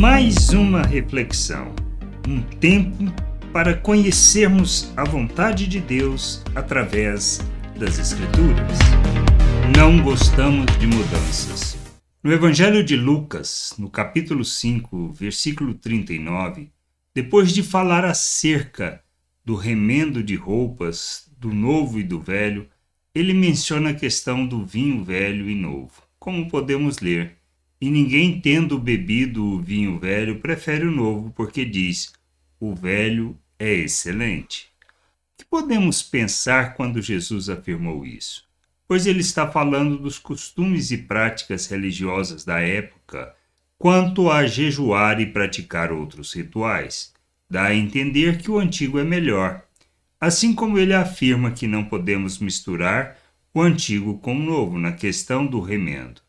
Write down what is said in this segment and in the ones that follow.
mais uma reflexão, um tempo para conhecermos a vontade de Deus através das Escrituras. Não gostamos de mudanças. No Evangelho de Lucas, no capítulo 5, versículo 39, depois de falar acerca do remendo de roupas do novo e do velho, ele menciona a questão do vinho velho e novo, como podemos ler. E ninguém, tendo bebido o vinho velho, prefere o novo, porque diz: o velho é excelente. O que podemos pensar quando Jesus afirmou isso? Pois ele está falando dos costumes e práticas religiosas da época quanto a jejuar e praticar outros rituais. Dá a entender que o antigo é melhor, assim como ele afirma que não podemos misturar o antigo com o novo na questão do remendo.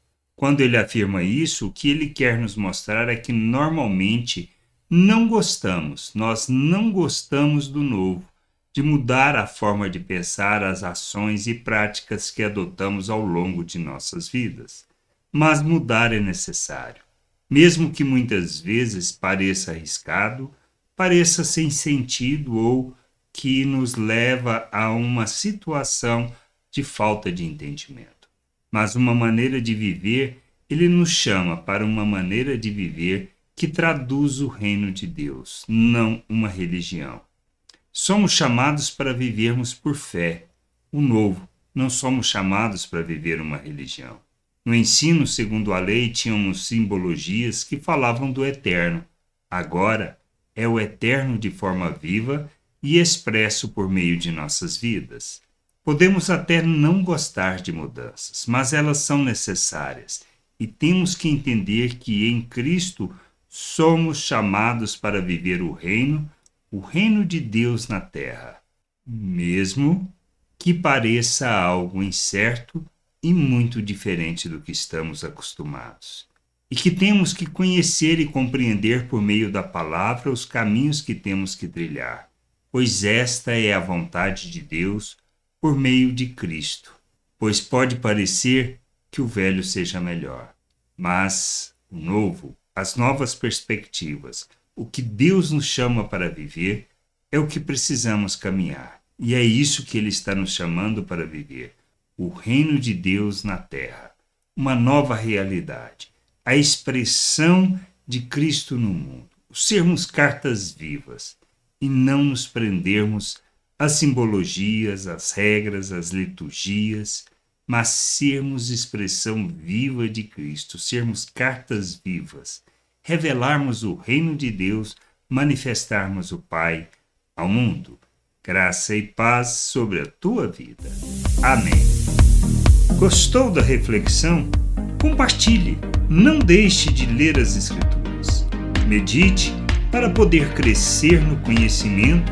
Quando ele afirma isso, o que ele quer nos mostrar é que normalmente não gostamos, nós não gostamos do novo, de mudar a forma de pensar, as ações e práticas que adotamos ao longo de nossas vidas. Mas mudar é necessário. Mesmo que muitas vezes pareça arriscado, pareça sem sentido ou que nos leva a uma situação de falta de entendimento. Mas uma maneira de viver, ele nos chama para uma maneira de viver que traduz o reino de Deus, não uma religião. Somos chamados para vivermos por fé, o novo, não somos chamados para viver uma religião. No ensino segundo a lei tínhamos simbologias que falavam do eterno. Agora é o eterno de forma viva e expresso por meio de nossas vidas. Podemos até não gostar de mudanças, mas elas são necessárias e temos que entender que em Cristo somos chamados para viver o reino, o reino de Deus na terra, mesmo que pareça algo incerto e muito diferente do que estamos acostumados. E que temos que conhecer e compreender por meio da palavra os caminhos que temos que trilhar pois esta é a vontade de Deus por meio de Cristo. Pois pode parecer que o velho seja melhor, mas o novo, as novas perspectivas, o que Deus nos chama para viver, é o que precisamos caminhar. E é isso que Ele está nos chamando para viver: o reino de Deus na terra, uma nova realidade, a expressão de Cristo no mundo, sermos cartas vivas e não nos prendermos às simbologias, às regras, às liturgias, mas sermos expressão viva de Cristo, sermos cartas vivas, revelarmos o reino de Deus, manifestarmos o Pai ao mundo. Graça e paz sobre a tua vida. Amém. Gostou da reflexão? Compartilhe. Não deixe de ler as Escrituras. Medite para poder crescer no conhecimento